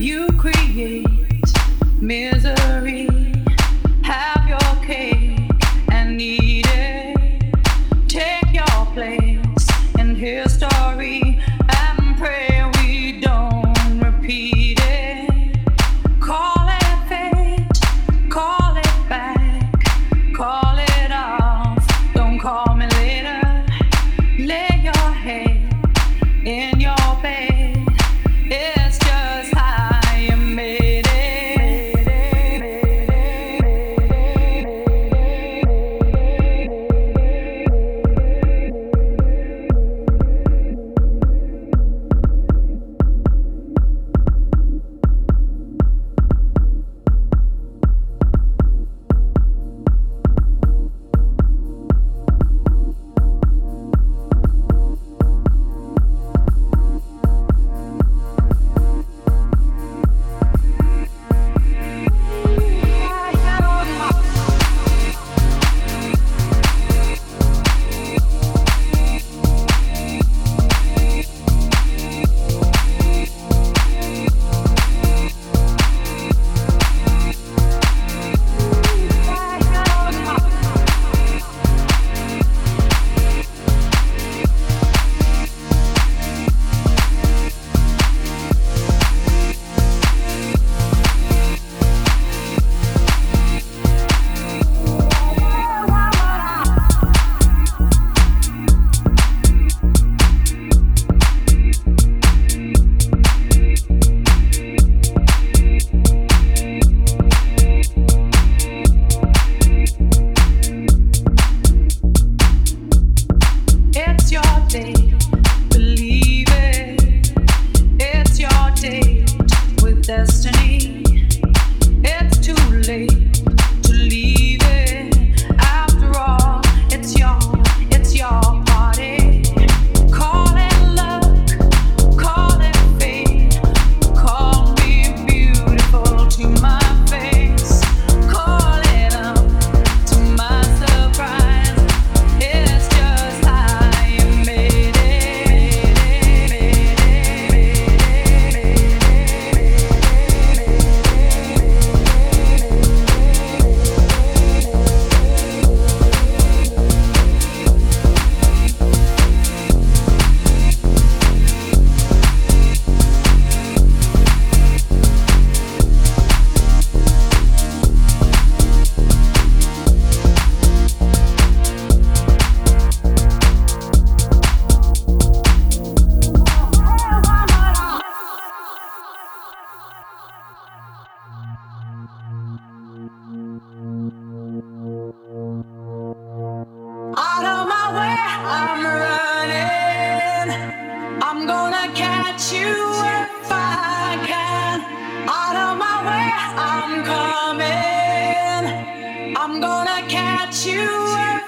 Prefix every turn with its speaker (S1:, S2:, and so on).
S1: You create misery, have your cake. I'm gonna catch you